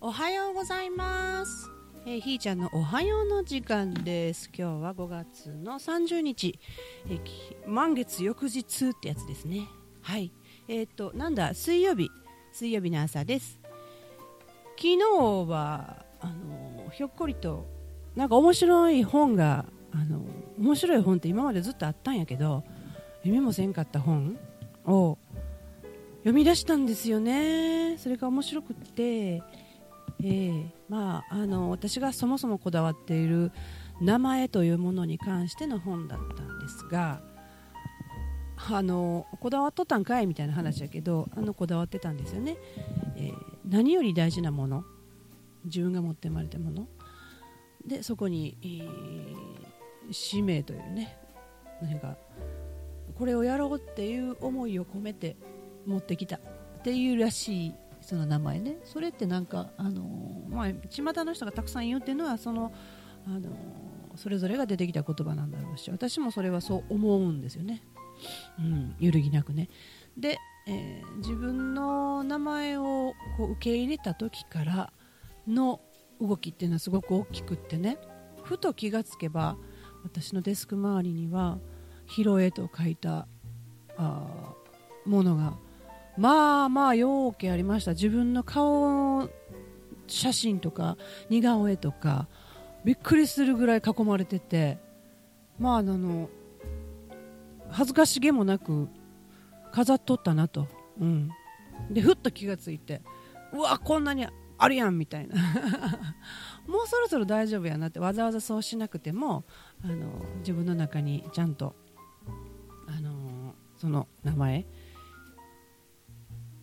おはようございます。えーひーちゃんのおはようの時間です。今日は5月の30日、えー満月翌日ってやつですね。はい。えっ、と、なんだ、水曜日、水曜日の朝です。昨日は、あのひょっこりと、なんか面白い本が、あの面白い本って今までずっとあったんやけど、読みもせんかった本を読み出したんですよね。それが面白くって、ええまあ、あの私がそもそもこだわっている名前というものに関しての本だったんですがあのこだわっとったんかいみたいな話だけどあのこだわってたんですよね、えー何より大事なもの。自分が持って生まれたもの。でそこに、えー使命というね何かこれをやろうっていう思いを込めて持ってきたっていうらしいその名前ね。それってなんかあのまあ巷の人がたくさん言うっていうのはそのあのそれぞれが出てきた言葉なんだろうし私もそれはそう思うんですよね、うん、揺るぎなくね。で、えー自分の名前をこう受け入れた時からの動きっていうのはすごく大きくってね。ふと気がつけば私のデスク周りには「ヒロエ」と書いたあものがまあまあようけありました。自分の顔写真とか似顔絵とかびっくりするぐらい囲まれてて。まああの恥ずかしげもなく飾っとったなと、うん、でふっと気がついてうわこんなにあるやんみたいな。もうそろそろ大丈夫やなってわざわざそうしなくてもあの自分の中にちゃんとあのその名前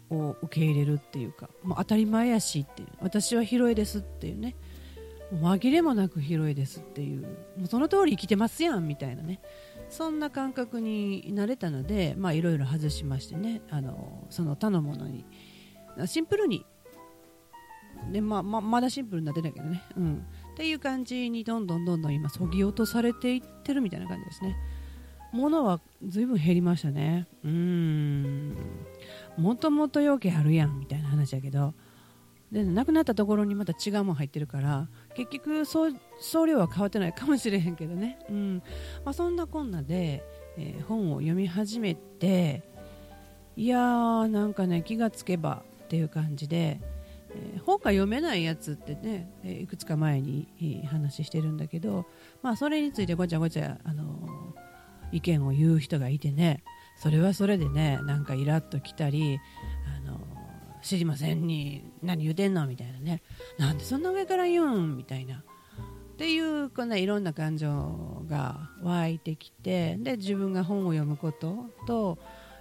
を受け入れるっていうかもう当たり前やしっていう私は広いですっていうね紛れもなく広いですっていうもうその通り生きてますやんみたいなねそんな感覚になれたのでいろいろ外しましてねあのその他のものにシンプルにでまあままだシンプルになってないけどね、うん、っていう感じにどんどんどんどん今そぎ落とされていってるみたいな感じですね。物は随分減りましたね。うん。もともと要件あるやんみたいな話だけどでなくなったところにまた違うもん入ってるから結局総総量は変わってないかもしれへんけどね、うん。まあ、そんなこんなで、えー本を読み始めていやーなんかね気がつけばっていう感じで、えー本が読めないやつってね、えーいくつか前に、えー話してるんだけど、まあ、それについてごちゃごちゃ、あのー意見を言う人がいてねそれはそれでねなんかイラッときたり、あの知りませんに何言うてんのみたいなね。なんでそんな上から言うんみたいな。っていうこんないろんな感情が湧いてきてで自分が本を読むことと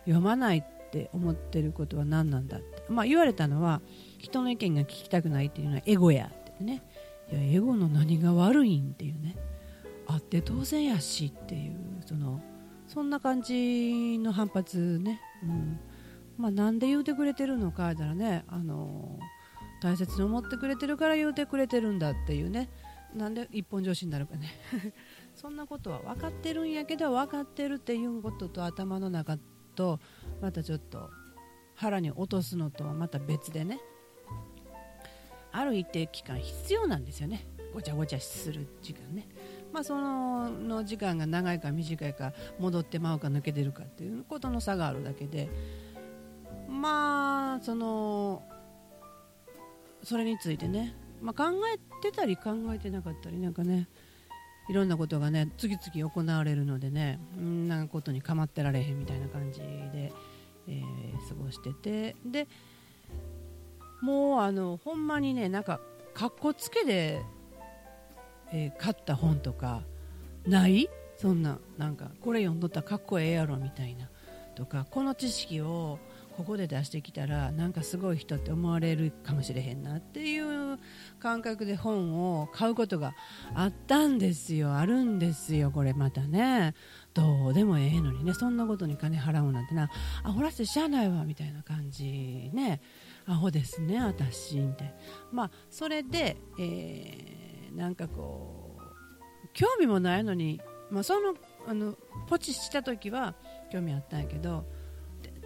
読まないって思ってることは何なんだって、まあ、言われたのは人の意見が聞きたくないっていうのはエゴやってね。いやエゴの何が悪いんっていうね。あって当然やしっていうそのそんな感じの反発ね、うん。まあ、なんで言うてくれてるのかだらねあの大切に思ってくれてるから言うてくれてるんだっていうね。なんで一本上司になるかね。そんなことは分かってるんやけど分かってるっていうことと頭の中とまたちょっと腹に落とすのとはまた別でね。ある一定期間必要なんですよね。ごちゃごちゃする時間ね。まあそのの時間が長いか短いか戻ってまうか抜けてるかっていうことの差があるだけでまあそのそれについてね、まあ、考えてたり考えてなかったりなんかねいろんなことがね次々行われるのでねんなことに構ってられへんみたいな感じで、えー過ごしててでもうあのほんまにねなんかかっこつけで、えー買った本とかない？そんななんかこれ読んどったらかっこええやろみたいな。とかこの知識をここで出してきたらなんかすごい人って思われるかもしれへんなっていう感覚で本を買うことがあったんですよ。あるんですよこれまたね。どうでもええのにね。そんなことに金払うなんてな。アホらせてしゃあないわみたいな感じね。アホですね私みたいな。まあそれで、えーなんかこう興味もないのに、まあ、そのあのポチした時は興味あったんやけど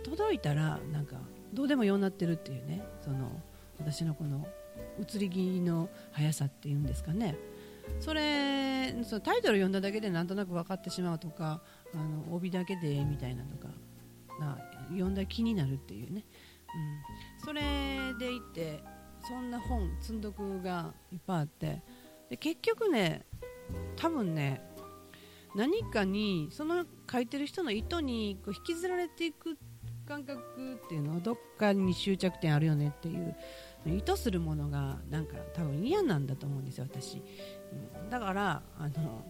届いたらなんかどうでもようになってるっていうねその私のこの移り気の速さっていうんですかね。それそのタイトル読んだだけでなんとなく分かってしまうとかあの帯だけでみたいなとかな読んだ気になるっていうね、うん、それでいてそんな本積んどくがいっぱいあってで結局ね多分ね何かにその書いてる人の意図にこう引きずられていく感覚っていうのはどっかに終着点あるよねっていう意図するものがなんか多分嫌なんだと思うんですよ私、うん、だからあの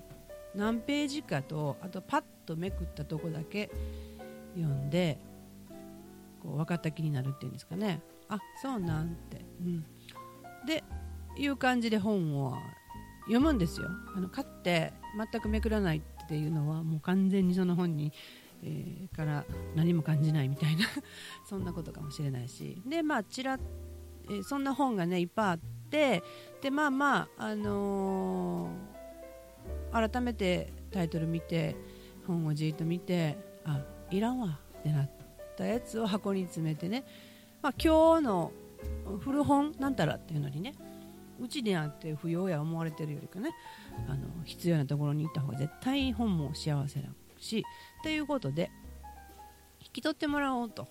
何ページかとあとパッとめくったとこだけ読んでこう分かった気になるっていうんですかね。あそうなんて、うん、でいう感じで本を読むんですよ。あの買って全くめくらないっていうのはもう完全にその本に、えー、から何も感じないみたいな そんなことかもしれないし。でまあちら、えー、そんな本がねいっぱいあってでまあまああのー、改めてタイトル見て本をじっと見てあいらんわってなったやつを箱に詰めてね、まあ、今日の古本なんたらっていうのにねうちであって不要や思われてるよりかねあの必要なところに行った方が絶対本も幸せだしということで引き取ってもらおうと、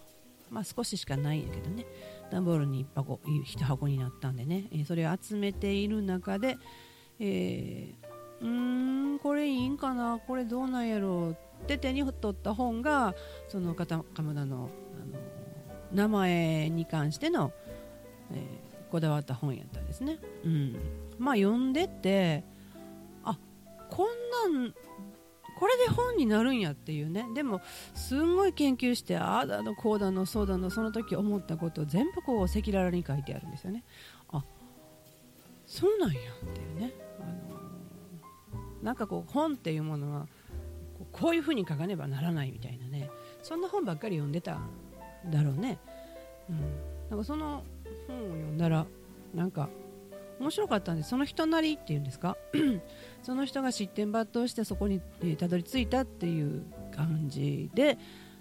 まあ、少ししかないんやけどね。段ボールに1箱1箱になったんでね、えそれを集めている中で、えー、うーんこれいいんかな？これどうなんやろうって手に取った本がその方鎌田のあの名前に関しての、え、こだわった本やったんですね。うん、まあ読んでてあこんなんこれで本になるんやっていうね。でもすんごい研究してああだのこうだのそうだのその時思ったことを全部こう赤裸々に書いてあるんですよね。あそうなんやっていうね、あのー、なんかこう本っていうものはこういうふうに書かねばならないみたいなね。そんな本ばっかり読んでたんだろうね、うん、なんかその本を読んだらなんか面白かったんでその人なりっていうんですか？その人が失点抜刀してそこに、たどり着いたっていう感じで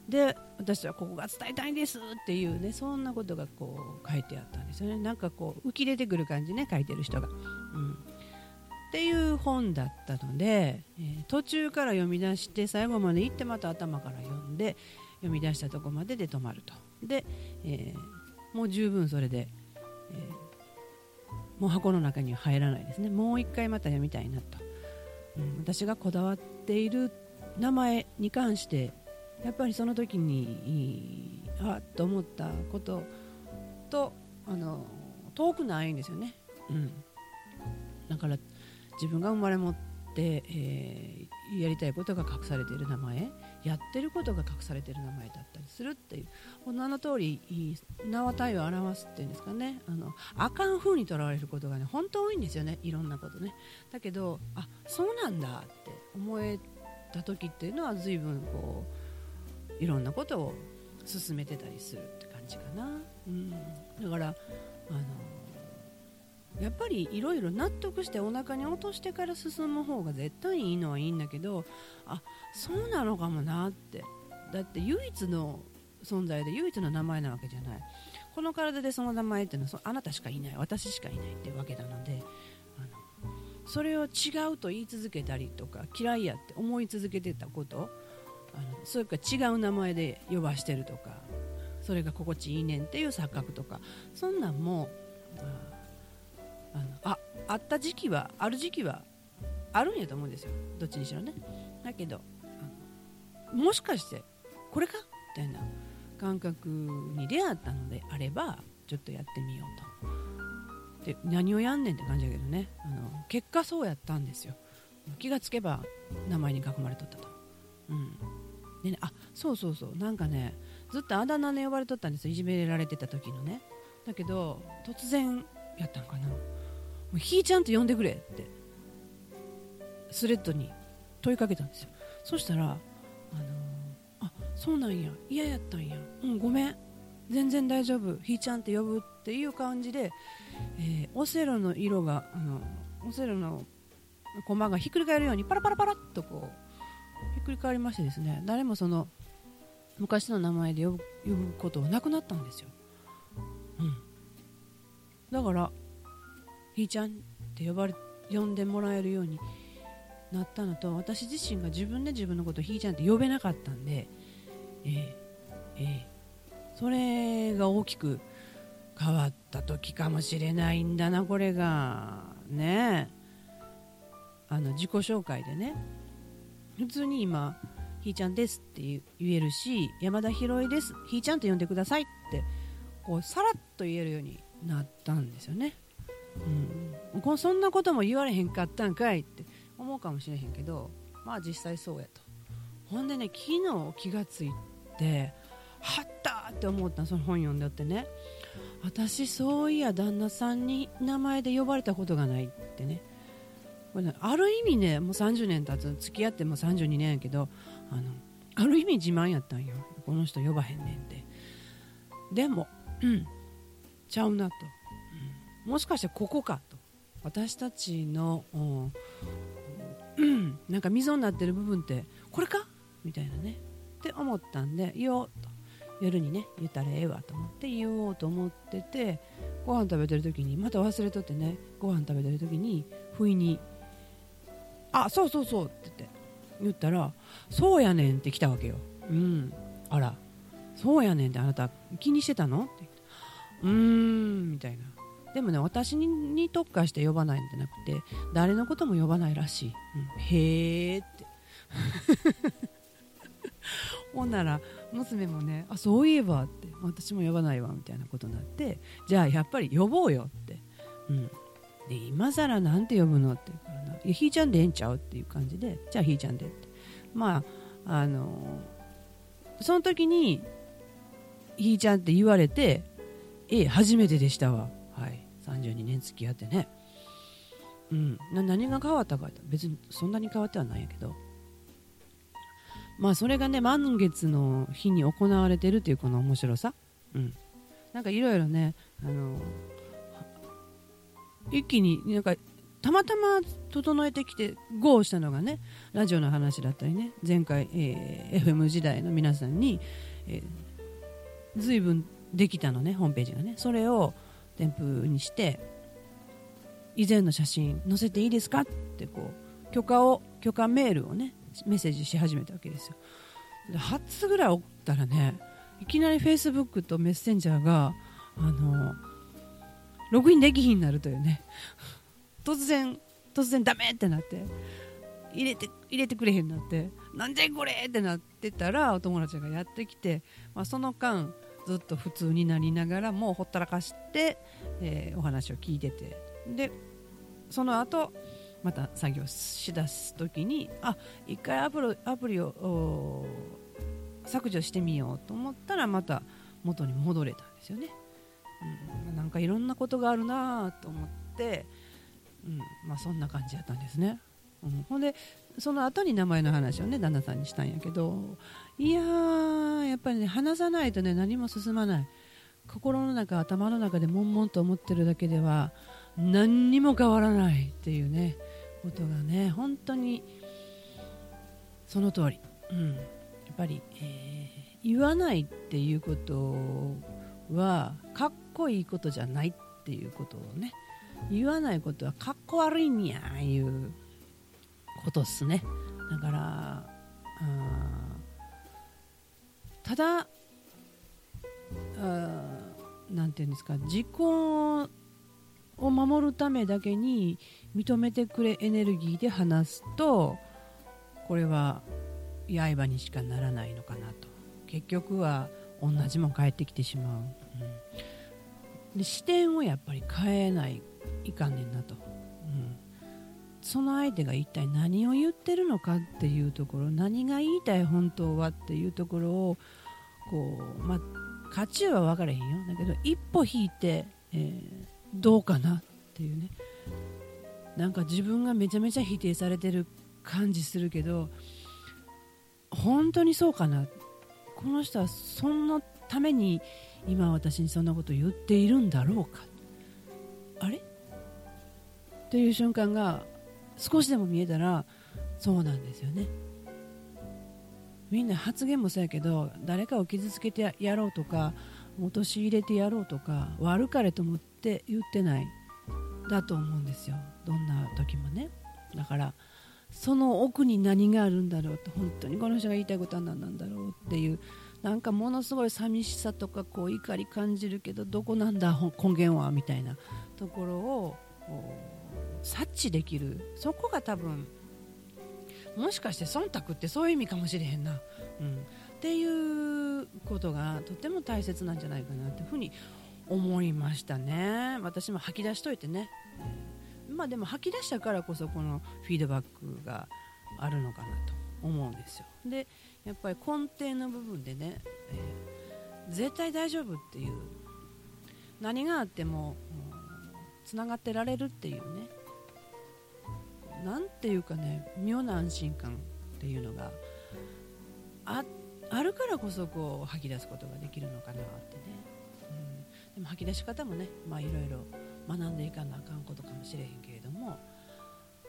で私はここが伝えたいんですっていうねそんなことがこう書いてあったんですよね。なんかこう浮き出てくる感じね書いてる人が、うん、っていう本だったので、えー、途中から読み出して最後まで行ってまた頭から読んで読み出したとこまでで止まると。で、えー、もう十分それで、えー、もう箱の中には入らないですね。もう一回また読みたいなと、うん、私がこだわっている名前に関してやっぱりその時にあっと思ったこととあの遠くないんですよね、うん、だから自分が生まれ持って、えー、やりたいことが隠されている名前やってることが隠されている名前だったりするっていう。名の通り名は体を表すっていうんですかね。あのあかん風にとらわれることがね本当多いんですよね。いろんなことね。だけどあそうなんだって思えた時っていうのは随分こういろんなことを進めてたりするって感じかな、うん、だからあのやっぱりいろいろ納得してお腹に落としてから進む方が絶対いいのはいいんだけどあそうなのかもなって。だって唯一の存在で唯一の名前なわけじゃない。この体でその名前っていうのはあなたしかいない。私しかいないっていうわけなのであのそれを違うと言い続けたりとか嫌いやって思い続けてたことあのそれか違う名前で呼ばしてるとかそれが心地いいねんっていう錯覚とかそんなんもあのああった時期はある時期はあるんやと思うんですよ。どっちにしろね。だけどもしかしてこれか？みたいな感覚に出会ったのであればちょっとやってみようと。で何をやんねんって感じだけどね。あの結果そうやったんですよ。気がつけば名前に囲まれとったと、うん、でねあそうそうそう。なんかねずっとあだ名で呼ばれとったんですよ。いじめられてた時のね。だけど突然やったんかな。うひーちゃんと呼んでくれってスレッドに問いかけたんですよ。そしたら、あのー、あそうなんや。嫌やったんや。うんごめん。全然大丈夫。ひーちゃんって呼ぶっていう感じで、えー、オセロの色があのオセロの駒がひっくり返るようにパラパラパラっとこうひっくり返りましてですね誰もその昔の名前で呼ぶ呼ぶことはなくなったんですよ、うん、だからひーちゃんって呼ばれ呼んでもらえるようになったのと私自身が自分で自分のことひーちゃんって呼べなかったんで、えーえー、それが大きく変わった時かもしれないんだなこれが。ね。あの自己紹介でね。普通に今「ひーちゃんです」って言えるし「山田博恵ですひーちゃんと呼んでください」ってこうさらっと言えるようになったんですよね、うん、そんなことも言われへんかったんかいって思うかもしれへんけどまあ実際そうやと。ほんでね昨日気がついてはったって思ったその本読んでってね。私そういや旦那さんに名前で呼ばれたことがないってね。これねある意味ねもう30年経つ付き合っても32年やけどあのある意味自慢やったんよ。この人呼ばへんねんって。でも、うん、ちゃうなと、もしかしてここかと。私たちの、うん。なんか溝になってる部分ってこれか？みたいなね。って思ったんで言おうと。夜にね言ったらええわと思って言おうと思っててご飯食べてる時にまた忘れとってねご飯食べてる時に不意に「あそうそうそう」って言って言ったら「そうやねん」って来たわけよ。うんあら。そうやねんってあなた気にしてたの？って言ってうーんみたいな。でもね私に特化して呼ばないんじゃなくて誰のことも呼ばないらしい、うん、へえって。ほんなら娘もねあそういえばって私も呼ばないわみたいなことになってじゃあやっぱり呼ぼうよって、うん、で今更なんて呼ぶの？って言うからないやひーちゃんでええんちゃう？っていう感じでじゃあひーちゃんでって。まああのー、その時にひーちゃんって言われてええ初めてでしたわはい。32年付き合ってね。うん。何が変わったかって別にそんなに変わってはないんやけど。まあそれがね満月の日に行われてるっていうこの面白さ、うん、なんかいろいろねあの一気になんかたまたま整えてきて GO したのがねラジオの話だったりね前回、えー、FM 時代の皆さんに、えー、随分できたのねホームページがね。それを添付にして以前の写真載せていいですかってこう許可を許可メールをねメッセージし始めたわけですよ。で8つぐらい送ったらねいきなりフェイスブックとメッセンジャーがあのログインできひんなるというね。突然突然ダメってなって入れて入れてくれへんなってなんでこれってなってたらお友達がやってきて、まあ、その間ずっと普通になりながらもうほったらかして、えー、お話を聞いてて。でその後また作業しだす時にあ一回アプリアプリを削除してみようと思ったらまた元に戻れたんですよね、うん、なんかいろんなことがあるなと思って、うんまあ、そんな感じやったんですね、うん、ほんでその後に名前の話をね旦那さんにしたんやけどいやーやっぱりね話さないとね何も進まない。心の中頭の中で悶々と思ってるだけでは何にも変わらないっていうねことがね本当にその通り、うん、やっぱり、えー、言わないっていうことはかっこいいことじゃないっていうことをね言わないことはかっこ悪いんやいうことっすね。だからただ何て言うんですか自己を守るためだけに認めてくれエネルギーで話すとこれは刃にしかならないのかなと。結局は同じもん返ってきてしまう、うん、で視点をやっぱり変えないいかんねんなと、うん、その相手が一体何を言ってるのかっていうところ何が言いたい本当はっていうところをこうまあ勝ちは分からへんよ。だけど一歩引いて、えーどうかなっていうね。なんか自分がめちゃめちゃ否定されてる感じするけど本当にそうかな。この人はそんなために今私にそんなこと言っているんだろうか。あれ？っていう瞬間が少しでも見えたらそうなんですよね。みんな発言もそうやけど誰かを傷つけてやろうとか陥れてやろうとか悪かれと思って言ってない。だと思うんですよ。どんな時もね。だからその奥に何があるんだろうと本当にこの人が言いたいことは何なんだろうっていうなんかものすごい寂しさとかこう怒り感じるけどどこなんだ根源はみたいなところを察知できる。そこが多分もしかして忖度ってそういう意味かもしれへんな、うん、っていうことがとても大切なんじゃないかなというふうに思いましたね。私も吐き出しといてね、まあでも吐き出したからこそこのフィードバックがあるのかなと思うんですよ。でやっぱり根底の部分でね、えー、絶対大丈夫っていう何があってもつながってられるっていうね。なんていうかね妙な安心感っていうのがあるからこそこう吐き出すことができるのかなってね、うん、でも吐き出し方もねまあいろいろ学んでいかなあかんことかもしれへんけれども。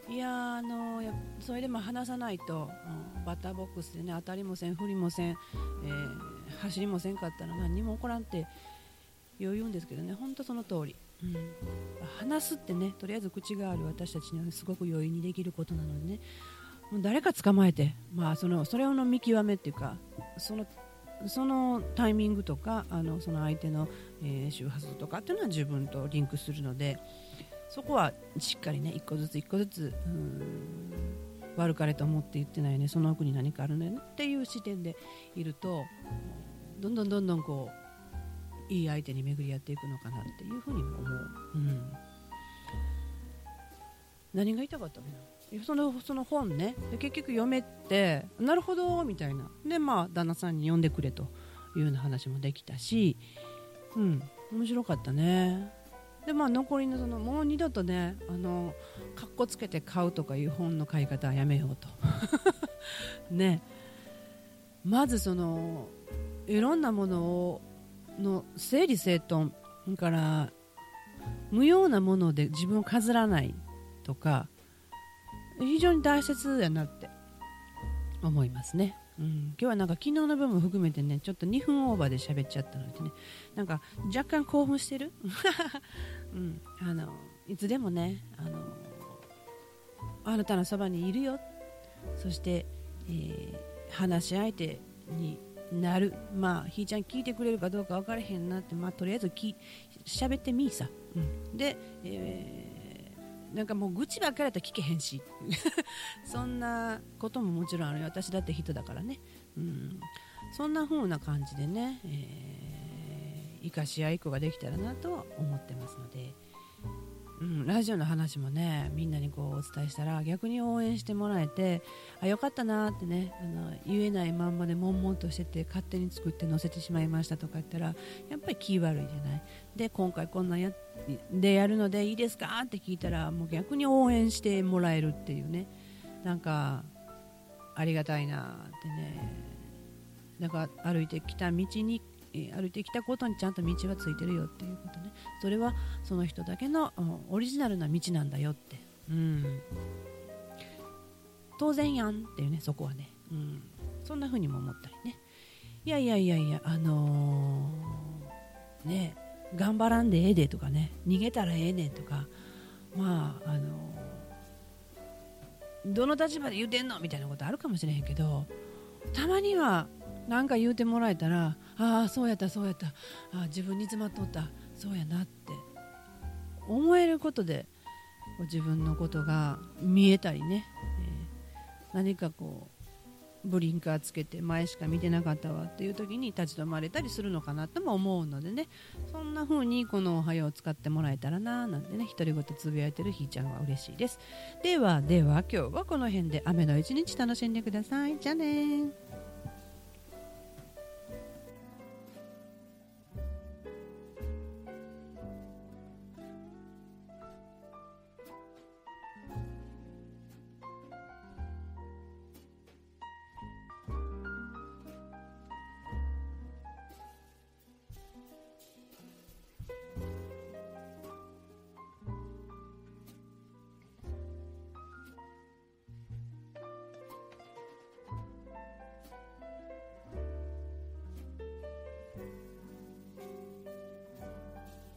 いやあのやそれでも話さないと、うん、バッターボックスでね当たりもせん振りもせん、えー、走りもせんかったら何も起こらんって言うんですけどね。本当その通り、うん、話すってねとりあえず口がある。私たちにはすごく容易にできることなのでね。もう誰か捕まえて、まあ、そのそれをの見極めっていうかそのそのタイミングとかあのその相手の、えー、周波数とかっていうのは自分とリンクするのでそこはしっかりね一個ずつ一個ずつ悪かれと思って言ってないね。その奥に何かあるね。っていう視点でいるとどんどんどんどんこういい相手に巡り合っていくのかなっていうふうにも思う、うん、何が言いたかったかなそのその本ね。結局読めてなるほどみたいな。でまあ旦那さんに読んでくれというような話もできたし。うん。面白かったね。でまあ残りのそのもう二度とねあのかっこつけて買うとかいう本の買い方はやめようと。ね。まずそのいろんなものをの整理整頓。から無用なもので自分を飾らないとか非常に大切やなって思いますね。うん、今日はなんか昨日の分も含めてねちょっと2分オーバーで喋っちゃったのでね。なんか若干興奮してる、うん、あのいつでもねあのあなたのそばにいるよ。そして、えー、話し相手になる。まあひーちゃん聞いてくれるかどうか分からへんなって。まあとりあえずき喋ってみいさ、うん、で、えーなんかもう愚痴ばっかりやったら聞けへんし。そんなことももちろんあるよ。私だって人だからね、うん、そんな風な感じでね、えー、生かし合いっ子ができたらなと思ってますので。うん、ラジオの話もねみんなにこうお伝えしたら逆に応援してもらえてあよかったなってねあの言えないまんまで悶々としてて勝手に作って載せてしまいましたとか言ったらやっぱり気悪いじゃない？で今回こんなんやでやるのでいいですかって聞いたらもう逆に応援してもらえるっていうね。なんかありがたいなってね。なんか歩いてきた道にえ歩いてきたことにちゃんと道はついてるよっていうことね。それはその人だけのオリジナルな道なんだよって、うん、当然やんっていうねそこはね、うん、そんな風にも思ったりね。いやいやいやいやあのー、ね頑張らんでええでとかね。逃げたらええねんとか。まああのー、どの立場で言うてんのみたいなことあるかもしれへんけどたまには何か言うてもらえたらああそうやったそうやった。あ自分に詰まっとった。そうやなって。思えることで自分のことが見えたりね、えー、何かこうブリンカーつけて前しか見てなかったわっていう時に立ち止まれたりするのかなとも思うのでね。そんな風にこの「おはよう」を使ってもらえたらななんてね独り言つぶやいてるひーちゃんは嬉しいです。ではでは今日はこの辺で雨の一日楽しんでください。じゃあね